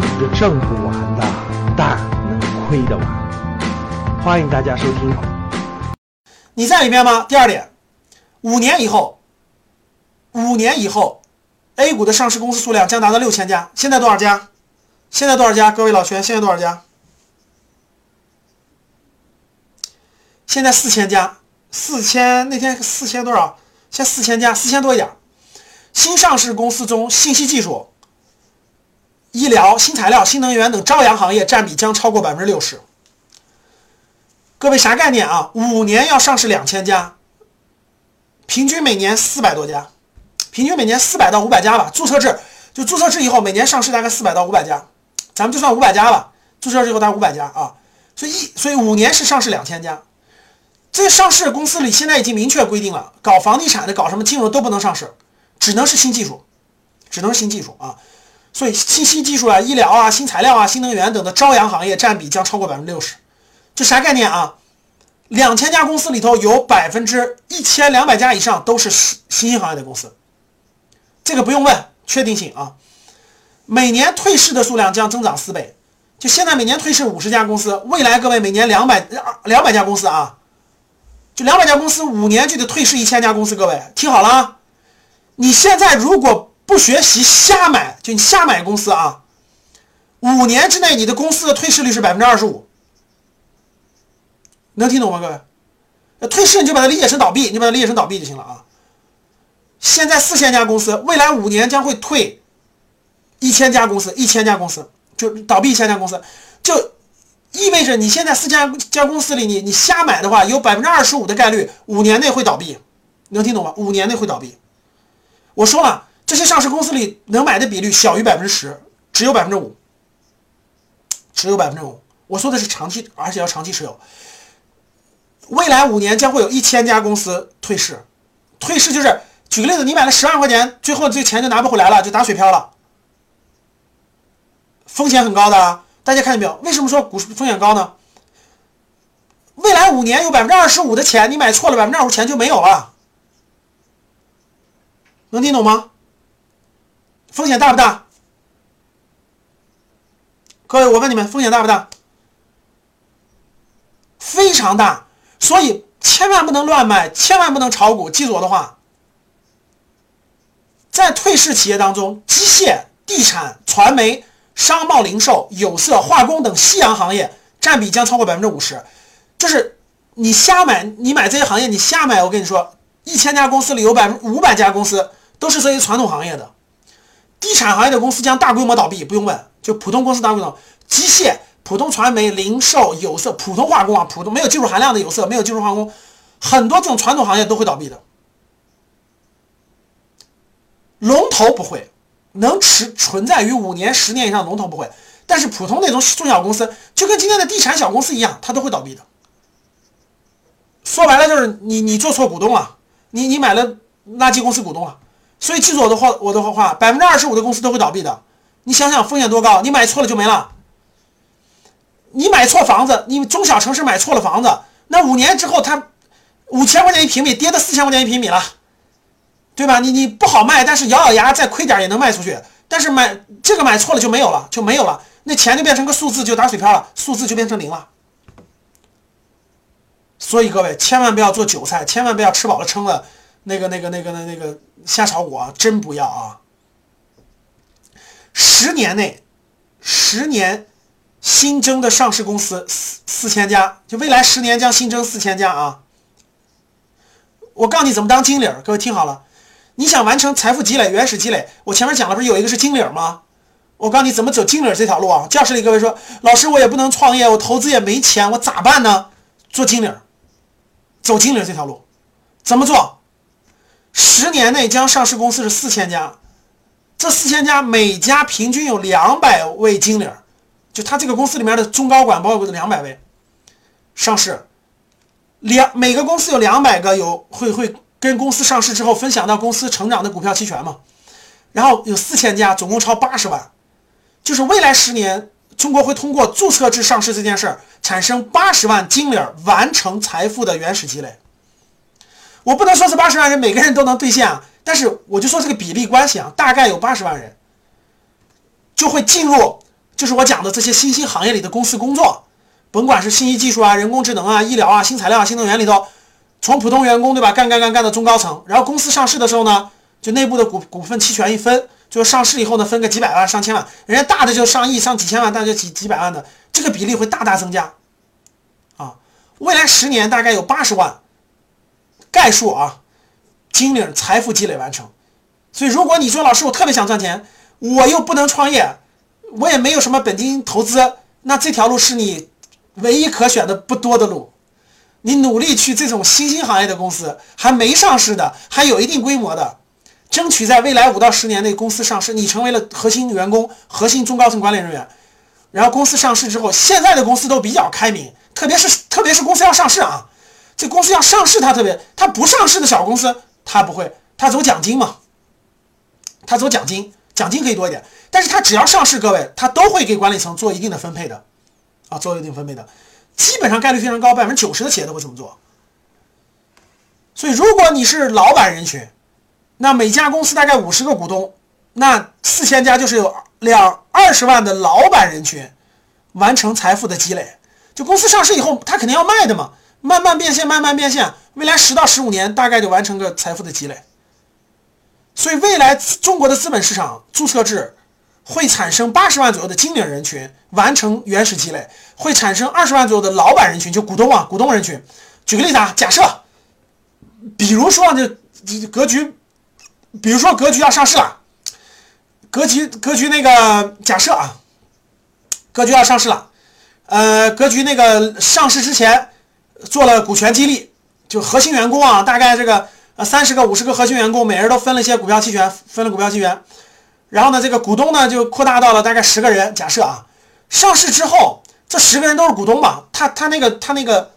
盘子挣不完的，但能亏得完。欢迎大家收听。你在里面吗？第二点，五年以后，五年以后，A 股的上市公司数量将达到六千家。现在多少家？现在多少家？各位老学员，现在多少家？现在四千家，四千那天四千多少？现在四千家，四千多一点。新上市公司中，信息技术。医疗、新材料、新能源等朝阳行业占比将超过百分之六十。各位啥概念啊？五年要上市两千家，平均每年四百多家，平均每年四百到五百家吧。注册制就注册制以后，每年上市大概四百到五百家，咱们就算五百家吧。注册制以后大概五百家啊，所以一所以五年是上市两千家。这上市公司里现在已经明确规定了，搞房地产的、搞什么金融都不能上市，只能是新技术，只能是新技术啊。所以，信息技术啊、医疗啊、新材料啊、新能源等的朝阳行业占比将超过百分之六十。这啥概念啊？两千家公司里头有百分之一千两百家以上都是新新兴行业的公司。这个不用问，确定性啊。每年退市的数量将增长四倍。就现在每年退市五十家公司，未来各位每年两百两百家公司啊，就两百家公司五年就得退市一千家公司。各位听好了啊，你现在如果。不学习瞎买，就你瞎买公司啊！五年之内，你的公司的退市率是百分之二十五，能听懂吗，各位？退市你就把它理解成倒闭，你把它理解成倒闭就行了啊！现在四千家公司，未来五年将会退一千家公司，一千家公司就倒闭一千家公司，就意味着你现在四千家公司里，你你瞎买的话，有百分之二十五的概率五年内会倒闭，能听懂吗？五年内会倒闭，我说了。这些上市公司里能买的比率小于百分之十，只有百分之五，只有百分之五。我说的是长期，而且要长期持有。未来五年将会有一千家公司退市，退市就是举个例子，你买了十万块钱，最后这钱就拿不回来了，就打水漂了，风险很高的。大家看见没有？为什么说股市风险高呢？未来五年有百分之二十五的钱，你买错了，百分之二十五钱就没有了，能听懂吗？风险大不大？各位，我问你们，风险大不大？非常大，所以千万不能乱买，千万不能炒股。记住我的话，在退市企业当中，机械、地产、传媒、商贸零售、有色、化工等夕阳行业占比将超过百分之五十。就是你瞎买，你买这些行业，你瞎买，我跟你说，一千家公司里有百分五百家公司都是这些传统行业的。地产行业的公司将大规模倒闭，不用问，就普通公司大规模。机械、普通传媒、零售、有色、普通化工啊，普通没有技术含量的有色，没有技术化工，很多这种传统行业都会倒闭的。龙头不会，能持存在于五年、十年以上，龙头不会。但是普通那种中小公司，就跟今天的地产小公司一样，它都会倒闭的。说白了就是你你做错股东了，你你买了垃圾公司股东了。所以记住我的话，我的话，百分之二十五的公司都会倒闭的。你想想风险多高？你买错了就没了。你买错房子，你中小城市买错了房子，那五年之后它五千块钱一平米跌到四千块钱一平米了，对吧？你你不好卖，但是咬咬牙再亏点也能卖出去。但是买这个买错了就没有了，就没有了，那钱就变成个数字，就打水漂了，数字就变成零了。所以各位千万不要做韭菜，千万不要吃饱了撑了。那个、那个、那个、那、那个瞎炒股啊，真不要啊！十年内，十年新增的上市公司四四千家，就未来十年将新增四千家啊！我告诉你怎么当经理，各位听好了，你想完成财富积累、原始积累，我前面讲了，不是有一个是经理吗？我告诉你怎么走经理这条路啊！教室里各位说，老师我也不能创业，我投资也没钱，我咋办呢？做经理，走经理这条路，怎么做？十年内将上市公司是四千家，这四千家每家平均有两百位经理，就他这个公司里面的中高管包括两百位上市，两每个公司有两百个有会会跟公司上市之后分享到公司成长的股票期权嘛，然后有四千家，总共超八十万，就是未来十年中国会通过注册制上市这件事儿产生八十万经理完成财富的原始积累。我不能说是八十万人每个人都能兑现啊，但是我就说这个比例关系啊，大概有八十万人就会进入就是我讲的这些新兴行业里的公司工作，甭管是信息技术啊、人工智能啊、医疗啊、新材料啊、新能源里头，从普通员工对吧，干干干干到中高层，然后公司上市的时候呢，就内部的股股份期权一分，就上市以后呢，分个几百万、上千万，人家大的就上亿、上几千万，大就几几百万的，这个比例会大大增加。啊，未来十年大概有八十万概述啊，金领财富积累完成。所以，如果你说老师，我特别想赚钱，我又不能创业，我也没有什么本金投资，那这条路是你唯一可选的不多的路。你努力去这种新兴行业的公司，还没上市的，还有一定规模的，争取在未来五到十年内公司上市，你成为了核心员工、核心中高层管理人员。然后公司上市之后，现在的公司都比较开明，特别是特别是公司要上市啊，这公司要上市，它特别，它不上市的小公司，它不会，它走奖金嘛。他走奖金，奖金可以多一点，但是他只要上市，各位他都会给管理层做一定的分配的，啊，做一定分配的，基本上概率非常高，百分之九十的企业都会这么做。所以如果你是老板人群，那每家公司大概五十个股东，那四千家就是有两二十万的老板人群，完成财富的积累。就公司上市以后，他肯定要卖的嘛，慢慢变现，慢慢变现，未来十到十五年大概就完成个财富的积累。所以，未来中国的资本市场注册制会产生八十万左右的金领人群完成原始积累，会产生二十万左右的老板人群，就股东啊，股东人群。举个例子啊，假设，比如说这格局，比如说格局要上市了，格局格局那个假设啊，格局要上市了，呃，格局那个上市之前做了股权激励，就核心员工啊，大概这个呃。三十个、五十个核心员工，每人都分了一些股票期权，分了股票期权。然后呢，这个股东呢就扩大到了大概十个人。假设啊，上市之后，这十个人都是股东嘛，他他那个他那个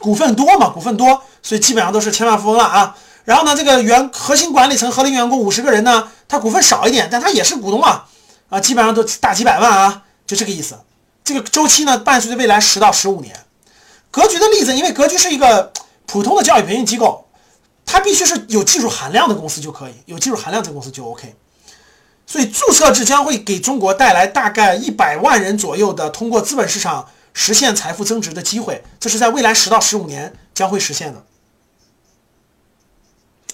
股份多嘛，股份多，所以基本上都是千万富翁了啊。然后呢，这个原核心管理层、核心员工五十个人呢，他股份少一点，但他也是股东啊，啊，基本上都大几百万啊，就这个意思。这个周期呢，伴随着未来十到十五年。格局的例子，因为格局是一个普通的教育培训机构。它必须是有技术含量的公司就可以，有技术含量的公司就 OK。所以注册制将会给中国带来大概一百万人左右的通过资本市场实现财富增值的机会，这是在未来十到十五年将会实现的。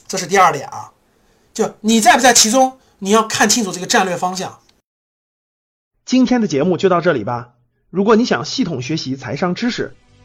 这是第二点啊，就你在不在其中，你要看清楚这个战略方向。今天的节目就到这里吧。如果你想系统学习财商知识，